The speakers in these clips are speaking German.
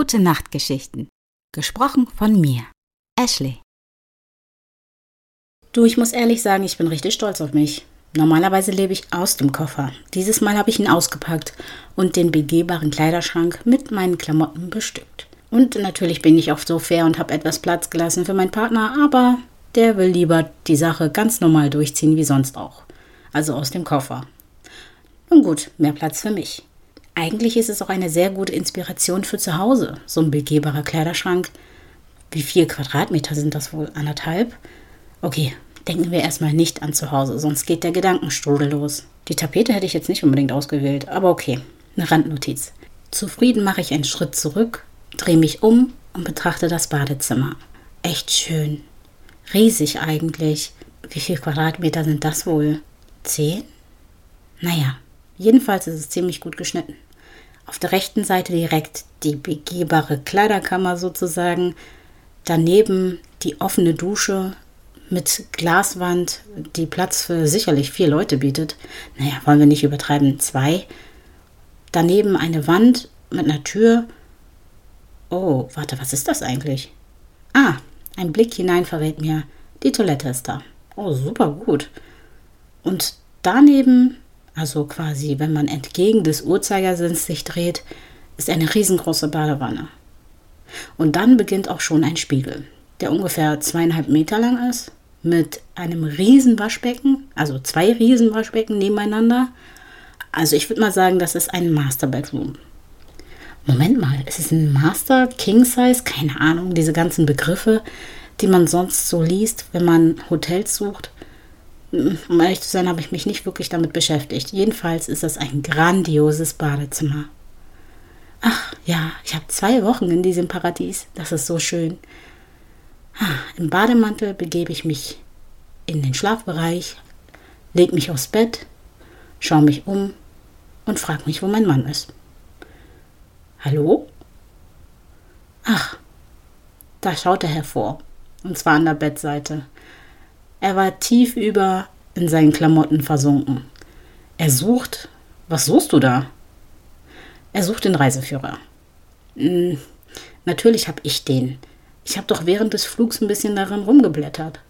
Gute Nachtgeschichten. Gesprochen von mir, Ashley. Du, ich muss ehrlich sagen, ich bin richtig stolz auf mich. Normalerweise lebe ich aus dem Koffer. Dieses Mal habe ich ihn ausgepackt und den begehbaren Kleiderschrank mit meinen Klamotten bestückt. Und natürlich bin ich oft so fair und habe etwas Platz gelassen für meinen Partner, aber der will lieber die Sache ganz normal durchziehen wie sonst auch. Also aus dem Koffer. Nun gut, mehr Platz für mich. Eigentlich ist es auch eine sehr gute Inspiration für zu Hause, so ein begehbarer Kleiderschrank. Wie viel Quadratmeter sind das wohl? Anderthalb? Okay, denken wir erstmal nicht an zu Hause, sonst geht der Gedankenstrudel los. Die Tapete hätte ich jetzt nicht unbedingt ausgewählt, aber okay, eine Randnotiz. Zufrieden mache ich einen Schritt zurück, drehe mich um und betrachte das Badezimmer. Echt schön. Riesig eigentlich. Wie viel Quadratmeter sind das wohl? Zehn? Naja, jedenfalls ist es ziemlich gut geschnitten. Auf der rechten Seite direkt die begehbare Kleiderkammer sozusagen. Daneben die offene Dusche mit Glaswand, die Platz für sicherlich vier Leute bietet. Naja, wollen wir nicht übertreiben, zwei. Daneben eine Wand mit einer Tür. Oh, warte, was ist das eigentlich? Ah, ein Blick hinein verrät mir, die Toilette ist da. Oh, super gut. Und daneben, also quasi, wenn man entgegen des Uhrzeigersinns sich dreht, ist eine riesengroße Badewanne. Und dann beginnt auch schon ein Spiegel, der ungefähr zweieinhalb Meter lang ist mit einem riesen Waschbecken, also zwei riesen Waschbecken nebeneinander. Also ich würde mal sagen, das ist ein Master Bedroom. Moment mal, ist es ein Master, King Size? Keine Ahnung, diese ganzen Begriffe, die man sonst so liest, wenn man Hotels sucht. Um ehrlich zu sein, habe ich mich nicht wirklich damit beschäftigt. Jedenfalls ist das ein grandioses Badezimmer. Ach ja, ich habe zwei Wochen in diesem Paradies. Das ist so schön. Im Bademantel begebe ich mich in den Schlafbereich, lege mich aufs Bett, schaue mich um und frage mich, wo mein Mann ist. Hallo? Ach, da schaut er hervor, und zwar an der Bettseite. Er war tief über in seinen Klamotten versunken. Er sucht. Was suchst du da? Er sucht den Reiseführer. Hm, natürlich habe ich den. Ich habe doch während des Flugs ein bisschen darin rumgeblättert.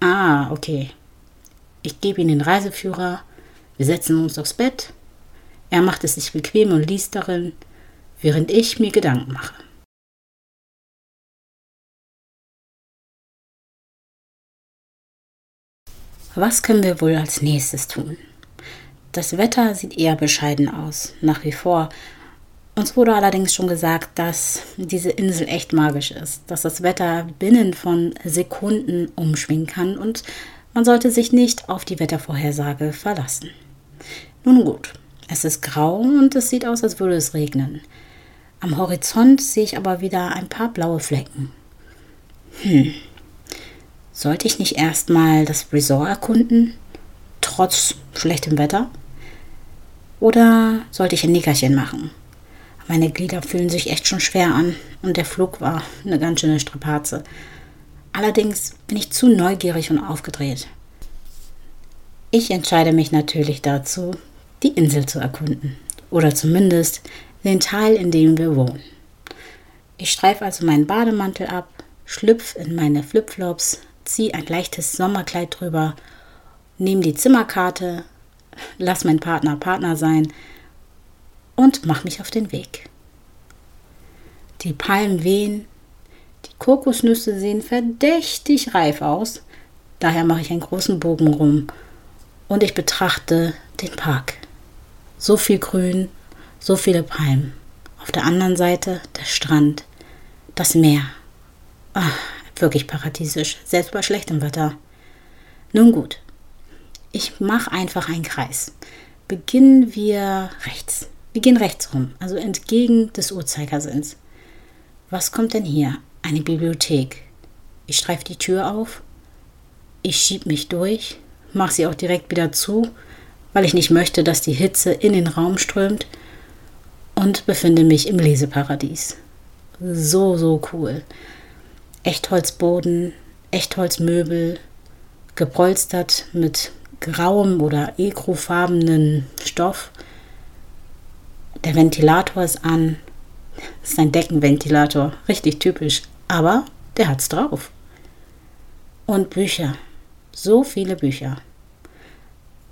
Ah, okay. Ich gebe ihm den Reiseführer, wir setzen uns aufs Bett, er macht es sich bequem und liest darin, während ich mir Gedanken mache. Was können wir wohl als nächstes tun? Das Wetter sieht eher bescheiden aus, nach wie vor, uns wurde allerdings schon gesagt, dass diese Insel echt magisch ist, dass das Wetter binnen von Sekunden umschwingen kann und man sollte sich nicht auf die Wettervorhersage verlassen. Nun gut, es ist grau und es sieht aus, als würde es regnen. Am Horizont sehe ich aber wieder ein paar blaue Flecken. Hm, sollte ich nicht erstmal das Resort erkunden, trotz schlechtem Wetter? Oder sollte ich ein Nickerchen machen? Meine Glieder fühlen sich echt schon schwer an und der Flug war eine ganz schöne Strapaze. Allerdings bin ich zu neugierig und aufgedreht. Ich entscheide mich natürlich dazu, die Insel zu erkunden oder zumindest den Teil, in dem wir wohnen. Ich streife also meinen Bademantel ab, schlüpfe in meine Flipflops, ziehe ein leichtes Sommerkleid drüber, nehme die Zimmerkarte, lass mein Partner Partner sein und mache mich auf den Weg. Die Palmen wehen, die Kokosnüsse sehen verdächtig reif aus, daher mache ich einen großen Bogen rum und ich betrachte den Park. So viel Grün, so viele Palmen. Auf der anderen Seite der Strand, das Meer. Ach, wirklich paradiesisch, selbst bei schlechtem Wetter. Nun gut, ich mache einfach einen Kreis. Beginnen wir rechts. Wir gehen rechts rum, also entgegen des Uhrzeigersinns. Was kommt denn hier? Eine Bibliothek. Ich streife die Tür auf. Ich schieb mich durch, mache sie auch direkt wieder zu, weil ich nicht möchte, dass die Hitze in den Raum strömt und befinde mich im Leseparadies. So, so cool. Echtholzboden, Echtholzmöbel, gepolstert mit grauem oder ekrofarbenen Stoff der Ventilator ist an, Das ist ein Deckenventilator, richtig typisch. Aber der hat's drauf. Und Bücher. So viele Bücher.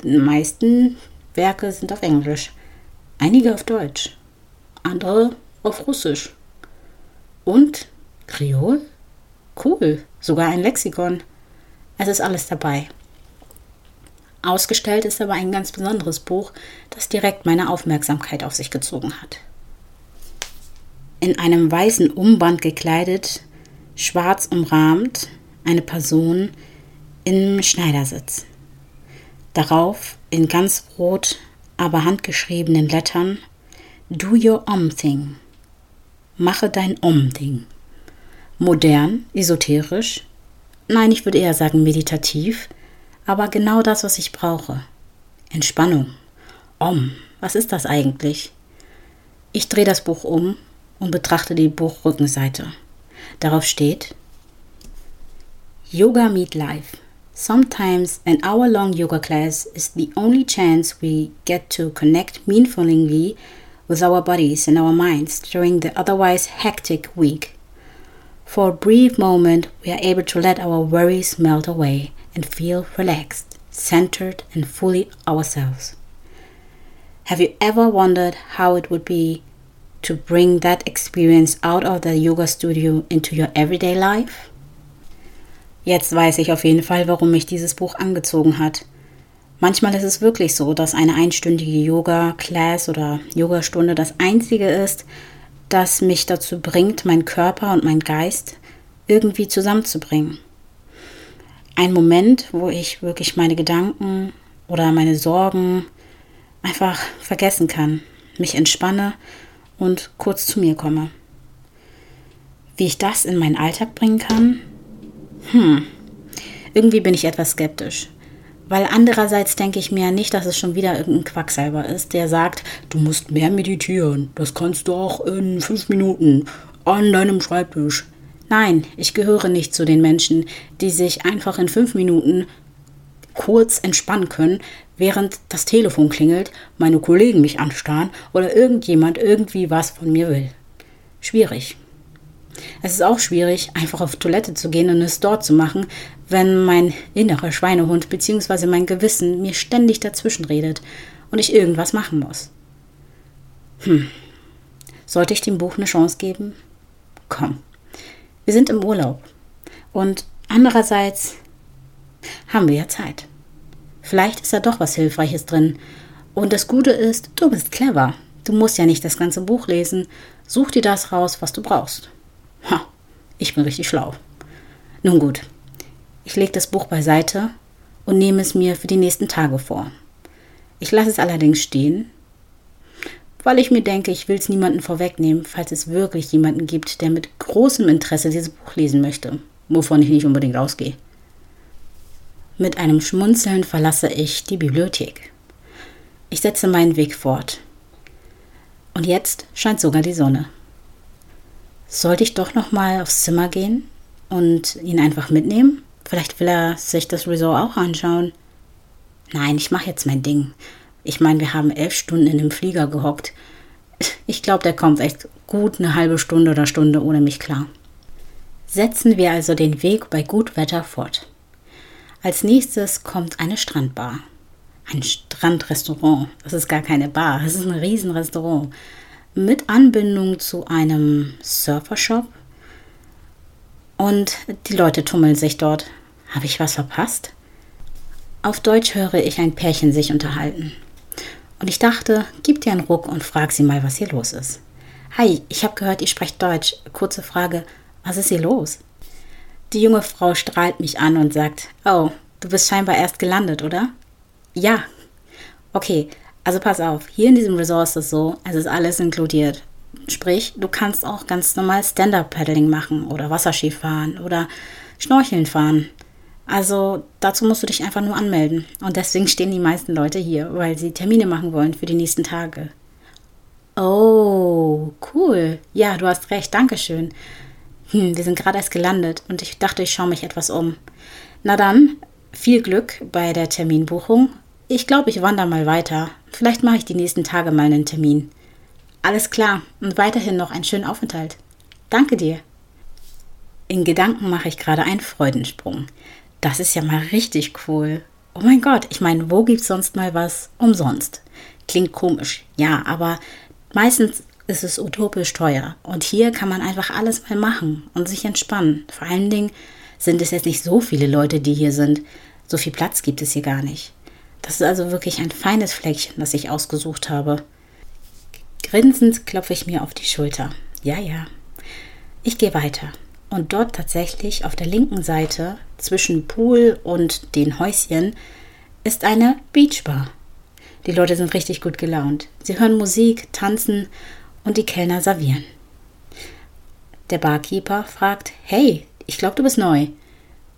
Die meisten Werke sind auf Englisch, einige auf Deutsch, andere auf Russisch. Und Kreol? Cool, sogar ein Lexikon. Es ist alles dabei. Ausgestellt ist aber ein ganz besonderes Buch, das direkt meine Aufmerksamkeit auf sich gezogen hat. In einem weißen Umband gekleidet, schwarz umrahmt, eine Person im Schneidersitz. Darauf in ganz rot, aber handgeschriebenen Lettern Do your Om Thing. Mache dein Om Ding. Modern, esoterisch, nein, ich würde eher sagen meditativ, aber genau das, was ich brauche. Entspannung. Om, was ist das eigentlich? Ich drehe das Buch um und betrachte die Buchrückenseite. Darauf steht Yoga Meet Life. Sometimes an hour long yoga class is the only chance we get to connect meaningfully with our bodies and our minds during the otherwise hectic week. For a brief moment, we are able to let our worries melt away and feel relaxed, centered, and fully ourselves. Have you ever wondered how it would be to bring that experience out of the yoga studio into your everyday life? Jetzt weiß ich auf jeden Fall, warum mich dieses Buch angezogen hat. Manchmal ist es wirklich so, dass eine einstündige Yoga-Class oder Yogastunde das einzige ist, das mich dazu bringt, meinen Körper und meinen Geist irgendwie zusammenzubringen. Ein Moment, wo ich wirklich meine Gedanken oder meine Sorgen einfach vergessen kann, mich entspanne und kurz zu mir komme. Wie ich das in meinen Alltag bringen kann, hm, irgendwie bin ich etwas skeptisch. Weil andererseits denke ich mir nicht, dass es schon wieder irgendein Quacksalber ist, der sagt, du musst mehr meditieren. Das kannst du auch in fünf Minuten an deinem Schreibtisch. Nein, ich gehöre nicht zu den Menschen, die sich einfach in fünf Minuten kurz entspannen können, während das Telefon klingelt, meine Kollegen mich anstarren oder irgendjemand irgendwie was von mir will. Schwierig. Es ist auch schwierig, einfach auf Toilette zu gehen und es dort zu machen, wenn mein innerer Schweinehund bzw. mein Gewissen mir ständig dazwischen redet und ich irgendwas machen muss. Hm. Sollte ich dem Buch eine Chance geben? Komm. Wir sind im Urlaub. Und andererseits haben wir ja Zeit. Vielleicht ist da doch was Hilfreiches drin. Und das Gute ist, du bist clever. Du musst ja nicht das ganze Buch lesen. Such dir das raus, was du brauchst. Ha, ich bin richtig schlau. Nun gut, ich lege das Buch beiseite und nehme es mir für die nächsten Tage vor. Ich lasse es allerdings stehen, weil ich mir denke, ich will es niemandem vorwegnehmen, falls es wirklich jemanden gibt, der mit großem Interesse dieses Buch lesen möchte, wovon ich nicht unbedingt ausgehe. Mit einem Schmunzeln verlasse ich die Bibliothek. Ich setze meinen Weg fort. Und jetzt scheint sogar die Sonne. Sollte ich doch noch mal aufs Zimmer gehen und ihn einfach mitnehmen? Vielleicht will er sich das Resort auch anschauen. Nein, ich mache jetzt mein Ding. Ich meine, wir haben elf Stunden in dem Flieger gehockt. Ich glaube, der kommt echt gut eine halbe Stunde oder Stunde ohne mich klar. Setzen wir also den Weg bei Gutwetter fort. Als nächstes kommt eine Strandbar. Ein Strandrestaurant. Das ist gar keine Bar, das ist ein Riesenrestaurant mit Anbindung zu einem Surfershop. Und die Leute tummeln sich dort. Habe ich was verpasst? Auf Deutsch höre ich ein Pärchen sich unterhalten. Und ich dachte, gib dir einen Ruck und frag sie mal, was hier los ist. Hi, ich habe gehört, ihr sprecht Deutsch. Kurze Frage, was ist hier los? Die junge Frau strahlt mich an und sagt, oh, du bist scheinbar erst gelandet, oder? Ja. Okay, also pass auf, hier in diesem Resort ist es so, es ist alles inkludiert. Sprich, du kannst auch ganz normal Stand-Up-Paddling machen oder Wasserski fahren oder Schnorcheln fahren. Also dazu musst du dich einfach nur anmelden. Und deswegen stehen die meisten Leute hier, weil sie Termine machen wollen für die nächsten Tage. Oh, cool. Ja, du hast recht. Dankeschön. Hm, wir sind gerade erst gelandet und ich dachte, ich schaue mich etwas um. Na dann, viel Glück bei der Terminbuchung ich glaube, ich wandere mal weiter. Vielleicht mache ich die nächsten Tage mal einen Termin. Alles klar und weiterhin noch einen schönen Aufenthalt. Danke dir. In Gedanken mache ich gerade einen Freudensprung. Das ist ja mal richtig cool. Oh mein Gott, ich meine, wo gibt's sonst mal was umsonst? Klingt komisch, ja, aber meistens ist es utopisch teuer. Und hier kann man einfach alles mal machen und sich entspannen. Vor allen Dingen sind es jetzt nicht so viele Leute, die hier sind. So viel Platz gibt es hier gar nicht. Das ist also wirklich ein feines Fleckchen, das ich ausgesucht habe. Grinsend klopfe ich mir auf die Schulter. Ja, ja. Ich gehe weiter. Und dort tatsächlich auf der linken Seite zwischen Pool und den Häuschen ist eine Beachbar. Die Leute sind richtig gut gelaunt. Sie hören Musik, tanzen und die Kellner servieren. Der Barkeeper fragt, hey, ich glaube, du bist neu.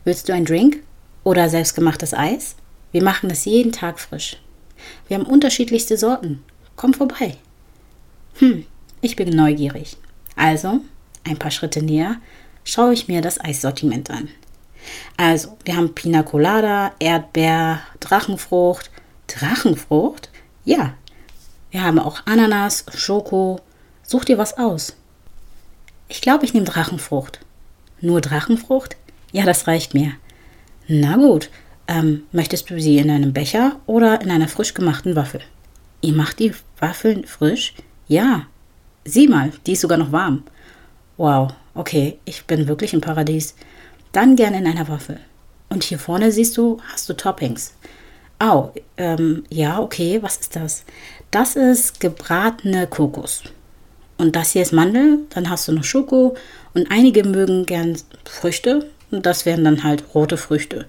Willst du einen Drink oder selbstgemachtes Eis? Wir machen es jeden Tag frisch. Wir haben unterschiedlichste Sorten. Komm vorbei. Hm, ich bin neugierig. Also, ein paar Schritte näher, schaue ich mir das Eissortiment an. Also, wir haben Pina Colada, Erdbeer, Drachenfrucht. Drachenfrucht? Ja. Wir haben auch Ananas, Schoko. Such dir was aus. Ich glaube, ich nehme Drachenfrucht. Nur Drachenfrucht? Ja, das reicht mir. Na gut, ähm, möchtest du sie in einem Becher oder in einer frisch gemachten Waffel? Ihr macht die Waffeln frisch? Ja. Sieh mal, die ist sogar noch warm. Wow, okay, ich bin wirklich im Paradies. Dann gerne in einer Waffel. Und hier vorne siehst du, hast du Toppings. Au, oh, ähm, ja, okay, was ist das? Das ist gebratene Kokos. Und das hier ist Mandel, dann hast du noch Schoko und einige mögen gern Früchte und das wären dann halt rote Früchte.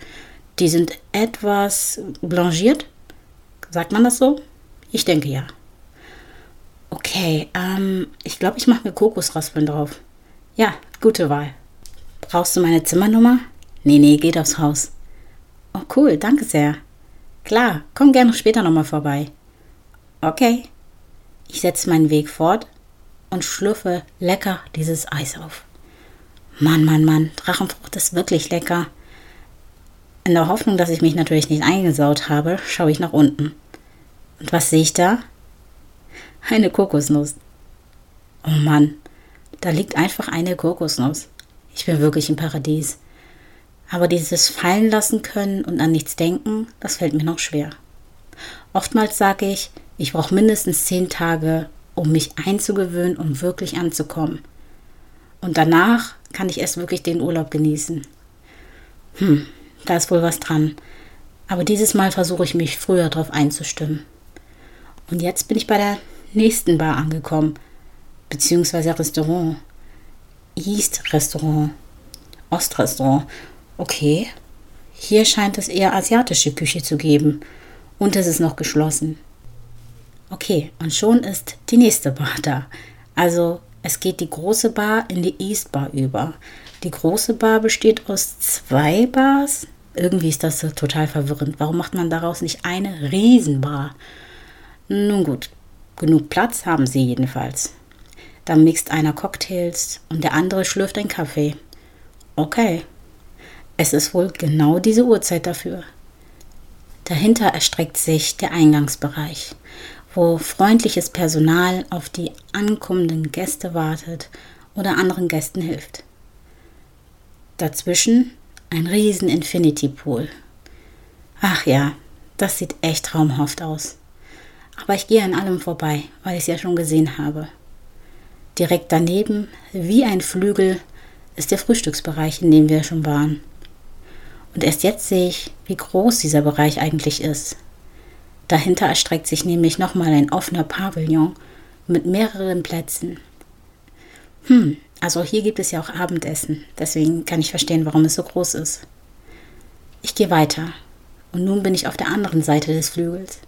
Die sind etwas blanchiert. Sagt man das so? Ich denke ja. Okay, ähm, ich glaube, ich mache mir Kokosraspeln drauf. Ja, gute Wahl. Brauchst du meine Zimmernummer? Nee, nee, geht aufs Haus. Oh, cool, danke sehr. Klar, komm gerne später nochmal vorbei. Okay. Ich setze meinen Weg fort und schlürfe lecker dieses Eis auf. Mann, Mann, Mann, Drachenfrucht ist wirklich lecker. In der Hoffnung, dass ich mich natürlich nicht eingesaut habe, schaue ich nach unten. Und was sehe ich da? Eine Kokosnuss. Oh Mann, da liegt einfach eine Kokosnuss. Ich bin wirklich im Paradies. Aber dieses fallen lassen können und an nichts denken, das fällt mir noch schwer. Oftmals sage ich, ich brauche mindestens zehn Tage, um mich einzugewöhnen und wirklich anzukommen. Und danach kann ich erst wirklich den Urlaub genießen. Hm, da ist wohl was dran. Aber dieses Mal versuche ich mich früher darauf einzustimmen. Und jetzt bin ich bei der nächsten Bar angekommen, beziehungsweise Restaurant. East Restaurant. Ostrestaurant. Okay. Hier scheint es eher asiatische Küche zu geben. Und es ist noch geschlossen. Okay, und schon ist die nächste Bar da. Also es geht die große Bar in die East Bar über. Die große Bar besteht aus zwei Bars. Irgendwie ist das total verwirrend. Warum macht man daraus nicht eine Riesenbar? Nun gut, genug Platz haben sie jedenfalls. Dann mixt einer Cocktails und der andere schlürft einen Kaffee. Okay, es ist wohl genau diese Uhrzeit dafür. Dahinter erstreckt sich der Eingangsbereich wo freundliches Personal auf die ankommenden Gäste wartet oder anderen Gästen hilft. Dazwischen ein riesen Infinity Pool. Ach ja, das sieht echt traumhaft aus. Aber ich gehe an allem vorbei, weil ich es ja schon gesehen habe. Direkt daneben, wie ein Flügel, ist der Frühstücksbereich, in dem wir schon waren. Und erst jetzt sehe ich, wie groß dieser Bereich eigentlich ist. Dahinter erstreckt sich nämlich nochmal ein offener Pavillon mit mehreren Plätzen. Hm, also hier gibt es ja auch Abendessen, deswegen kann ich verstehen, warum es so groß ist. Ich gehe weiter und nun bin ich auf der anderen Seite des Flügels.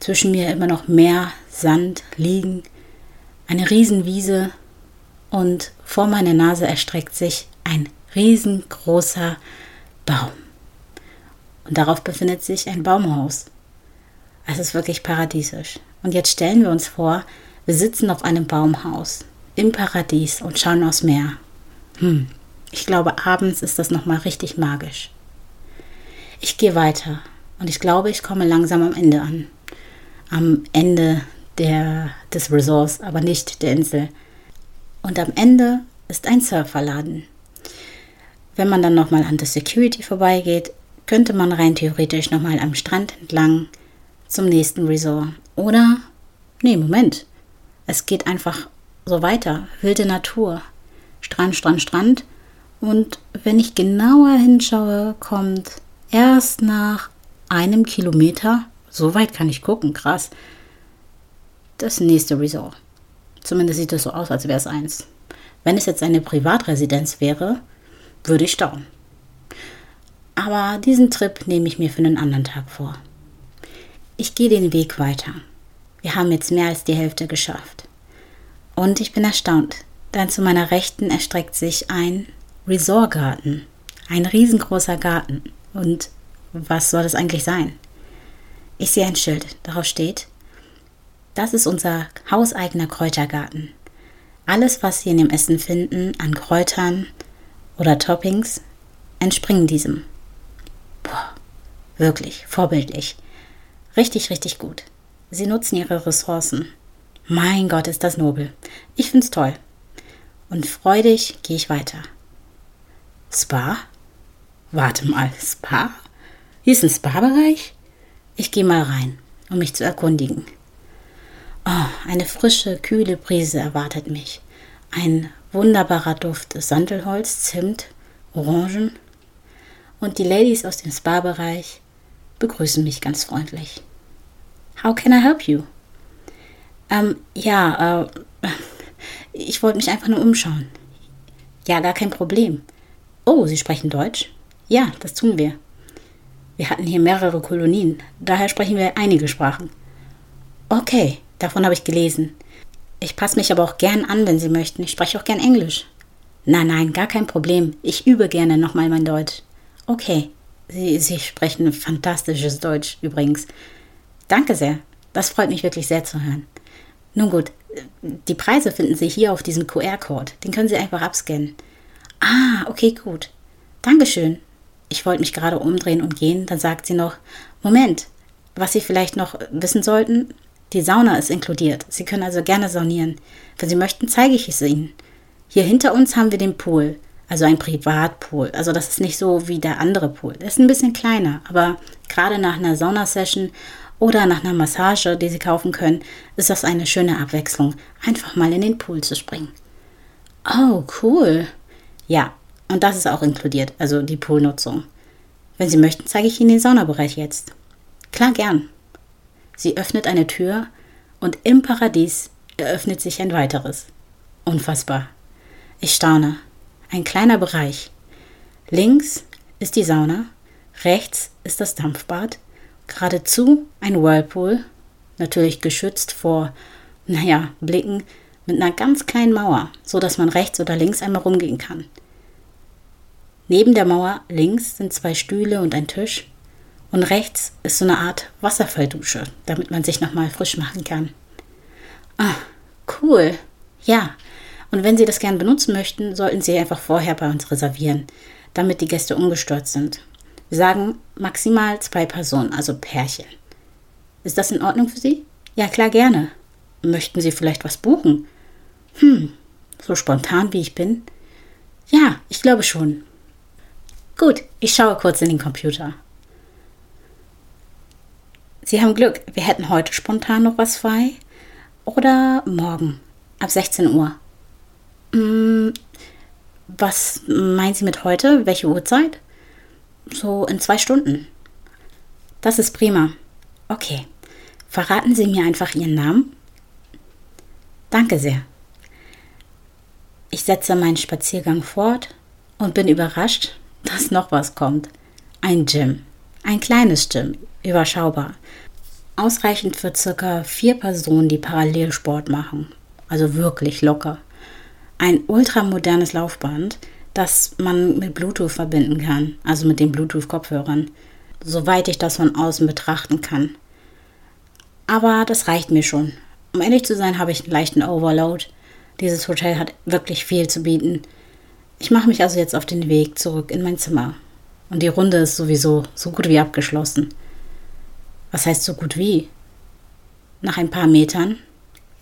Zwischen mir immer noch Meer, Sand, Liegen, eine Riesenwiese und vor meiner Nase erstreckt sich ein riesengroßer Baum. Und darauf befindet sich ein Baumhaus. Es ist wirklich paradiesisch. Und jetzt stellen wir uns vor, wir sitzen auf einem Baumhaus im Paradies und schauen aufs Meer. Hm, ich glaube, abends ist das nochmal richtig magisch. Ich gehe weiter und ich glaube, ich komme langsam am Ende an. Am Ende der, des Resorts, aber nicht der Insel. Und am Ende ist ein Surferladen. Wenn man dann nochmal an der Security vorbeigeht, könnte man rein theoretisch nochmal am Strand entlang zum nächsten Resort. Oder, nee, Moment, es geht einfach so weiter. Wilde Natur. Strand, Strand, Strand. Und wenn ich genauer hinschaue, kommt erst nach einem Kilometer, so weit kann ich gucken, krass, das nächste Resort. Zumindest sieht es so aus, als wäre es eins. Wenn es jetzt eine Privatresidenz wäre, würde ich staunen. Aber diesen Trip nehme ich mir für einen anderen Tag vor. Ich gehe den Weg weiter. Wir haben jetzt mehr als die Hälfte geschafft. Und ich bin erstaunt, denn zu meiner Rechten erstreckt sich ein Resortgarten. Ein riesengroßer Garten. Und was soll das eigentlich sein? Ich sehe ein Schild, darauf steht, das ist unser hauseigener Kräutergarten. Alles, was Sie in dem Essen finden, an Kräutern oder Toppings, entspringen diesem. Boah, wirklich, vorbildlich. Richtig, richtig gut. Sie nutzen ihre Ressourcen. Mein Gott, ist das nobel. Ich find's toll. Und freudig gehe ich weiter. Spa? Warte mal, Spa? Hier ist ein Spa-Bereich? Ich gehe mal rein, um mich zu erkundigen. Oh, eine frische, kühle Brise erwartet mich. Ein wunderbarer Duft Sandelholz, Zimt, Orangen. Und die Ladies aus dem Spa-Bereich begrüßen mich ganz freundlich. How can I help you? Ähm, ja, äh, ich wollte mich einfach nur umschauen. Ja, gar kein Problem. Oh, Sie sprechen Deutsch? Ja, das tun wir. Wir hatten hier mehrere Kolonien, daher sprechen wir einige Sprachen. Okay, davon habe ich gelesen. Ich passe mich aber auch gern an, wenn Sie möchten. Ich spreche auch gern Englisch. Nein, nein, gar kein Problem. Ich übe gerne nochmal mein Deutsch. Okay, Sie, Sie sprechen fantastisches Deutsch übrigens. Danke sehr. Das freut mich wirklich sehr zu hören. Nun gut, die Preise finden Sie hier auf diesem QR-Code. Den können Sie einfach abscannen. Ah, okay, gut. Dankeschön. Ich wollte mich gerade umdrehen und gehen, dann sagt sie noch, Moment, was Sie vielleicht noch wissen sollten, die Sauna ist inkludiert. Sie können also gerne saunieren. Wenn Sie möchten, zeige ich es Ihnen. Hier hinter uns haben wir den Pool, also ein Privatpool. Also das ist nicht so wie der andere Pool. Der ist ein bisschen kleiner, aber gerade nach einer Saunasession oder nach einer Massage, die Sie kaufen können, ist das eine schöne Abwechslung, einfach mal in den Pool zu springen. Oh, cool. Ja, und das ist auch inkludiert, also die Poolnutzung. Wenn Sie möchten, zeige ich Ihnen den Saunabereich jetzt. Klar, gern. Sie öffnet eine Tür und im Paradies eröffnet sich ein weiteres. Unfassbar. Ich staune. Ein kleiner Bereich. Links ist die Sauna, rechts ist das Dampfbad, geradezu ein Whirlpool, natürlich geschützt vor, naja, Blicken mit einer ganz kleinen Mauer, so dass man rechts oder links einmal rumgehen kann. Neben der Mauer links sind zwei Stühle und ein Tisch und rechts ist so eine Art Wasserfalldusche, damit man sich nochmal frisch machen kann. Ah, cool. Ja. Und wenn Sie das gern benutzen möchten, sollten Sie einfach vorher bei uns reservieren, damit die Gäste ungestört sind. Wir sagen maximal zwei Personen, also Pärchen. Ist das in Ordnung für Sie? Ja, klar, gerne. Möchten Sie vielleicht was buchen? Hm, so spontan wie ich bin? Ja, ich glaube schon. Gut, ich schaue kurz in den Computer. Sie haben Glück, wir hätten heute spontan noch was frei. Oder morgen, ab 16 Uhr. Hm, was meinen Sie mit heute? Welche Uhrzeit? So in zwei Stunden. Das ist prima. Okay. Verraten Sie mir einfach Ihren Namen? Danke sehr. Ich setze meinen Spaziergang fort und bin überrascht, dass noch was kommt. Ein Gym. Ein kleines Gym, überschaubar. Ausreichend für circa vier Personen, die parallel Sport machen. Also wirklich locker. Ein ultramodernes Laufband, das man mit Bluetooth verbinden kann, also mit den Bluetooth-Kopfhörern, soweit ich das von außen betrachten kann. Aber das reicht mir schon. Um ehrlich zu sein, habe ich einen leichten Overload. Dieses Hotel hat wirklich viel zu bieten. Ich mache mich also jetzt auf den Weg zurück in mein Zimmer. Und die Runde ist sowieso so gut wie abgeschlossen. Was heißt so gut wie? nach ein paar Metern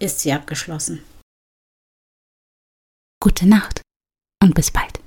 ist sie abgeschlossen. Gute Nacht und bis bald.